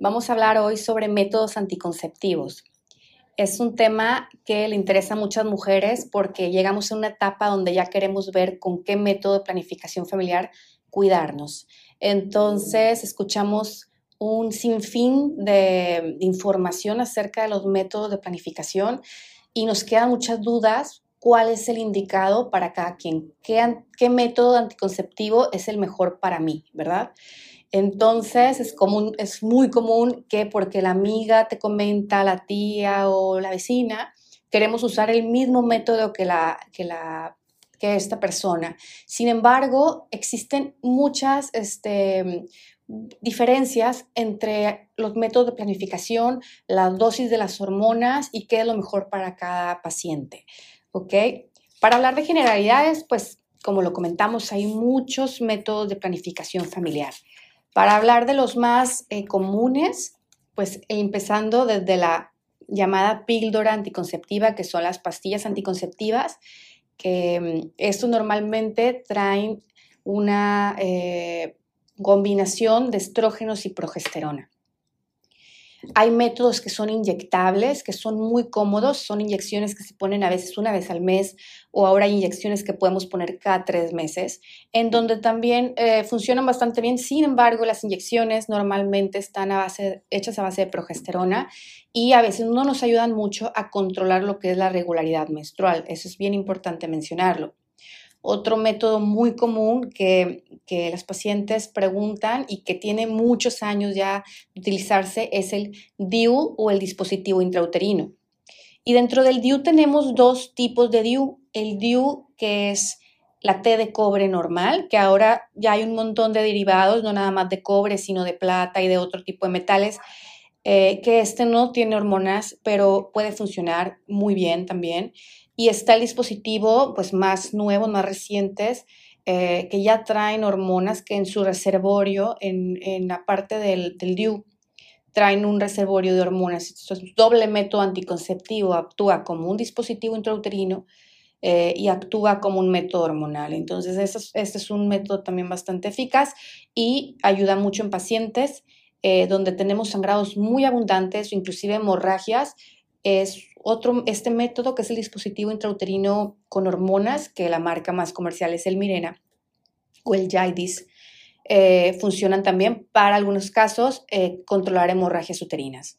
Vamos a hablar hoy sobre métodos anticonceptivos. Es un tema que le interesa a muchas mujeres porque llegamos a una etapa donde ya queremos ver con qué método de planificación familiar cuidarnos. Entonces, escuchamos un sinfín de información acerca de los métodos de planificación y nos quedan muchas dudas cuál es el indicado para cada quien, qué, método anticonceptivo es el mejor para mí, ¿verdad? Entonces es, común, es muy común que porque la amiga te comenta, la tía o la vecina, queremos usar el mismo método que, la, que, la, que esta persona. Sin embargo, existen muchas este, diferencias entre los métodos de planificación, la dosis de las hormonas y qué es lo mejor para cada paciente. ¿Ok? Para hablar de generalidades, pues como lo comentamos, hay muchos métodos de planificación familiar. Para hablar de los más eh, comunes, pues empezando desde la llamada píldora anticonceptiva, que son las pastillas anticonceptivas, que mm, esto normalmente traen una eh, combinación de estrógenos y progesterona. Hay métodos que son inyectables, que son muy cómodos, son inyecciones que se ponen a veces una vez al mes o ahora hay inyecciones que podemos poner cada tres meses, en donde también eh, funcionan bastante bien. Sin embargo, las inyecciones normalmente están a base, hechas a base de progesterona y a veces no nos ayudan mucho a controlar lo que es la regularidad menstrual. Eso es bien importante mencionarlo. Otro método muy común que, las pacientes preguntan y que tiene muchos años ya de utilizarse es el DIU o el dispositivo intrauterino. Y dentro del DIU tenemos dos tipos de DIU. El DIU que es la T de cobre normal, que ahora ya hay un montón de derivados, no nada más de cobre, sino de plata y de otro tipo de metales, eh, que este no tiene hormonas, pero puede funcionar muy bien también. Y está el dispositivo pues más nuevo, más recientes, eh, que ya traen hormonas que en su reservorio, en, en la parte del, del DIU, traen un reservorio de hormonas. Esto es doble método anticonceptivo, actúa como un dispositivo intrauterino eh, y actúa como un método hormonal. Entonces, este es un método también bastante eficaz y ayuda mucho en pacientes eh, donde tenemos sangrados muy abundantes, inclusive hemorragias. Otro, este método que es el dispositivo intrauterino con hormonas, que la marca más comercial es el Mirena o el Jaidis, eh, funcionan también para algunos casos eh, controlar hemorragias uterinas.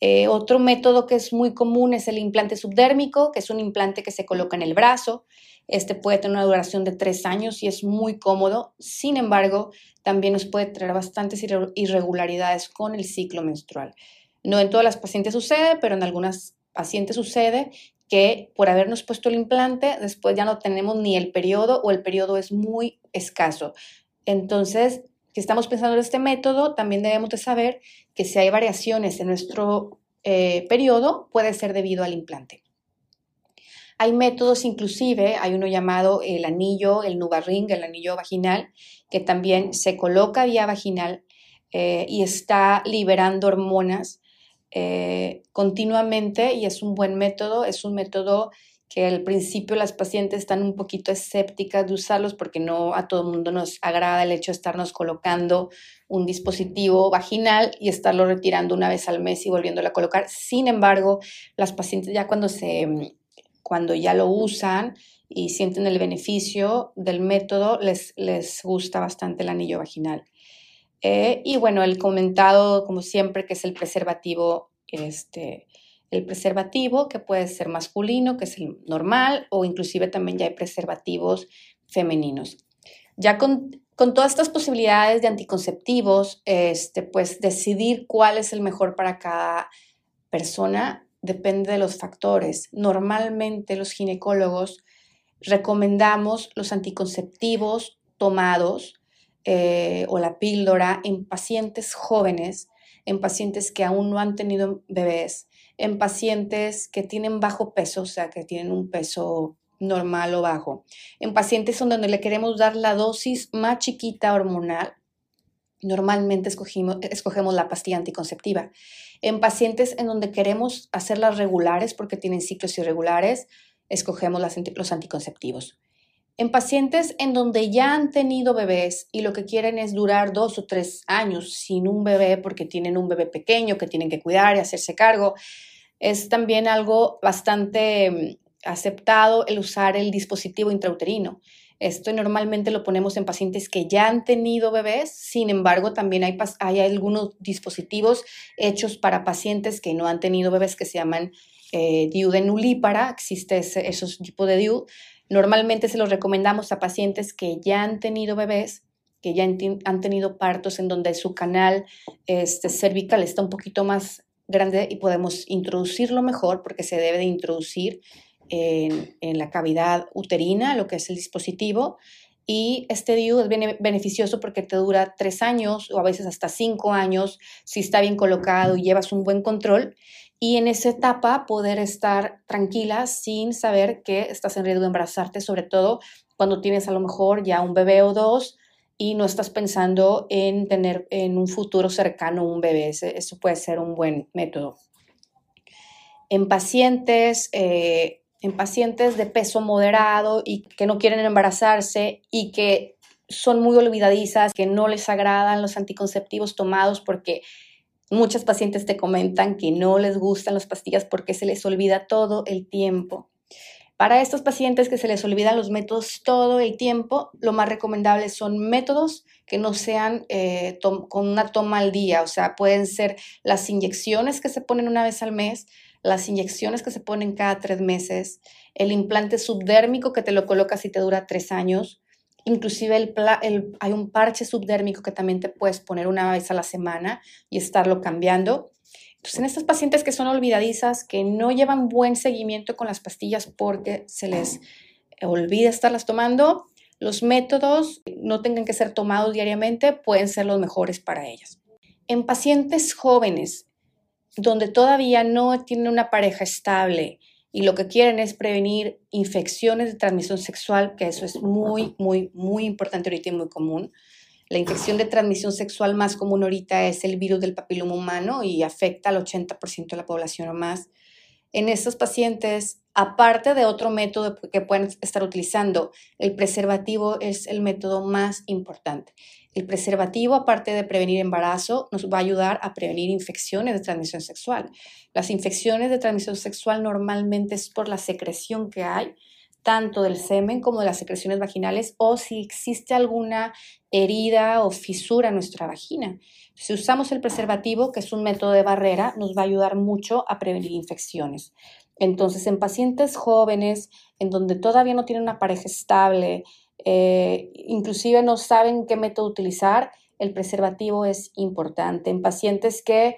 Eh, otro método que es muy común es el implante subdérmico, que es un implante que se coloca en el brazo. Este puede tener una duración de tres años y es muy cómodo. Sin embargo, también nos puede traer bastantes irregularidades con el ciclo menstrual. No en todas las pacientes sucede, pero en algunas paciente sucede que por habernos puesto el implante, después ya no tenemos ni el periodo o el periodo es muy escaso. Entonces, si estamos pensando en este método, también debemos de saber que si hay variaciones en nuestro eh, periodo, puede ser debido al implante. Hay métodos inclusive, hay uno llamado el anillo, el Nuvaring, el anillo vaginal, que también se coloca vía vaginal eh, y está liberando hormonas eh, continuamente y es un buen método, es un método que al principio las pacientes están un poquito escépticas de usarlos porque no a todo el mundo nos agrada el hecho de estarnos colocando un dispositivo vaginal y estarlo retirando una vez al mes y volviéndolo a colocar. Sin embargo, las pacientes ya cuando se cuando ya lo usan y sienten el beneficio del método, les, les gusta bastante el anillo vaginal. Eh, y bueno, el comentado, como siempre, que es el preservativo, este, el preservativo que puede ser masculino, que es el normal, o inclusive también ya hay preservativos femeninos. Ya con, con todas estas posibilidades de anticonceptivos, este, pues decidir cuál es el mejor para cada persona depende de los factores. Normalmente los ginecólogos recomendamos los anticonceptivos tomados eh, o la píldora en pacientes jóvenes en pacientes que aún no han tenido bebés, en pacientes que tienen bajo peso, o sea, que tienen un peso normal o bajo, en pacientes donde le queremos dar la dosis más chiquita hormonal, normalmente escogimos, escogemos la pastilla anticonceptiva. En pacientes en donde queremos hacerlas regulares porque tienen ciclos irregulares, escogemos los anticonceptivos. En pacientes en donde ya han tenido bebés y lo que quieren es durar dos o tres años sin un bebé porque tienen un bebé pequeño que tienen que cuidar y hacerse cargo, es también algo bastante mm, aceptado el usar el dispositivo intrauterino. Esto normalmente lo ponemos en pacientes que ya han tenido bebés, sin embargo también hay, hay algunos dispositivos hechos para pacientes que no han tenido bebés que se llaman eh, DIU de nulípara, existe ese, esos tipos de DIU. Normalmente se los recomendamos a pacientes que ya han tenido bebés, que ya han tenido partos en donde su canal este, cervical está un poquito más grande y podemos introducirlo mejor porque se debe de introducir en, la cavidad uterina, lo que es el dispositivo, y este DIU es beneficioso porque te dura tres años o a veces hasta cinco años si está bien colocado y llevas un buen control y en esa etapa poder estar tranquila sin saber que estás en riesgo de embarazarte, sobre todo cuando tienes a lo mejor ya un bebé o dos y no estás pensando en tener en un futuro cercano un bebé. Eso puede ser un buen método. En pacientes, eh, en pacientes de peso moderado y que no quieren embarazarse y que son muy olvidadizas, que no les agradan los anticonceptivos tomados porque Muchas pacientes te comentan que no les gustan las pastillas porque se les olvida todo el tiempo. Para estos pacientes que se les olvidan los métodos todo el tiempo, lo más recomendable son métodos que no sean eh, con una toma al día, o sea, pueden ser las inyecciones que se ponen una vez al mes, las inyecciones que se ponen cada tres meses, el implante subdérmico que te lo colocas y te dura tres años, Inclusive el, hay un parche subdérmico que también te puedes poner una vez a la semana y estarlo cambiando. Entonces, en estas pacientes que son olvidadizas, que no llevan buen seguimiento con las pastillas porque se les olvida estarlas tomando, los métodos no tengan que ser tomados diariamente, pueden ser los mejores para ellas. En pacientes jóvenes, donde todavía no tienen una pareja estable, y lo que quieren es prevenir infecciones de transmisión sexual, que eso es muy, muy, muy importante ahorita y muy común. La infección de transmisión sexual más común ahorita es el virus del papiloma humano y afecta al 80% de la población o más. En estos pacientes, aparte de otro método que pueden estar utilizando, el preservativo es el método más importante. El preservativo, aparte de prevenir embarazo, nos va a ayudar a prevenir infecciones de transmisión sexual. Las infecciones de transmisión sexual normalmente es por la secreción que hay, tanto del semen como de las secreciones vaginales, o si existe alguna herida o fisura en nuestra vagina. Si usamos el preservativo, que es un método de barrera, nos va a ayudar mucho a prevenir infecciones. Entonces, en pacientes jóvenes, en donde todavía no tienen una pareja estable, eh, inclusive no saben qué método utilizar, el preservativo es importante. En pacientes que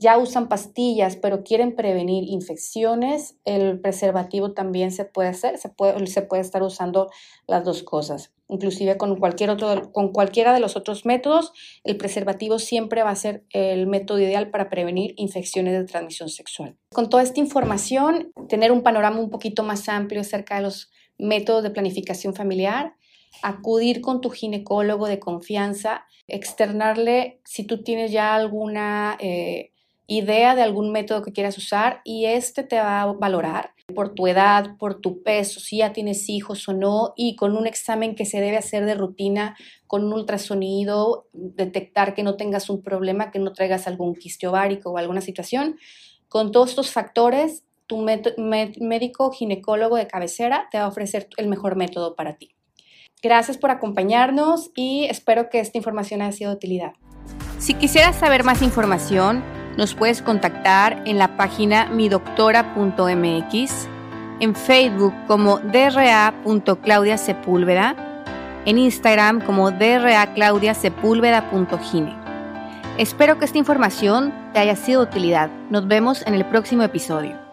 ya usan pastillas, pero quieren prevenir infecciones, el preservativo también se puede hacer, se puede, se puede estar usando las dos cosas. Inclusive con, cualquier otro, con cualquiera de los otros métodos, el preservativo siempre va a ser el método ideal para prevenir infecciones de transmisión sexual. Con toda esta información, tener un panorama un poquito más amplio acerca de los métodos de planificación familiar, acudir con tu ginecólogo de confianza, externarle si tú tienes ya alguna eh, idea de algún método que quieras usar y este te va a valorar por tu edad, por tu peso, si ya tienes hijos o no, y con un examen que se debe hacer de rutina, con un ultrasonido, detectar que no tengas un problema, que no traigas algún quiste ovárico o alguna situación. Con todos estos factores, tu médico ginecólogo de cabecera te va a ofrecer el mejor método para ti. Gracias por acompañarnos y espero que esta información haya sido de utilidad. Si quisieras saber más información, nos puedes contactar en la página midoctora.mx, en Facebook como dra.claudiasepúlveda, en Instagram como draclaudiasepúlveda.gine. Espero que esta información te haya sido de utilidad. Nos vemos en el próximo episodio.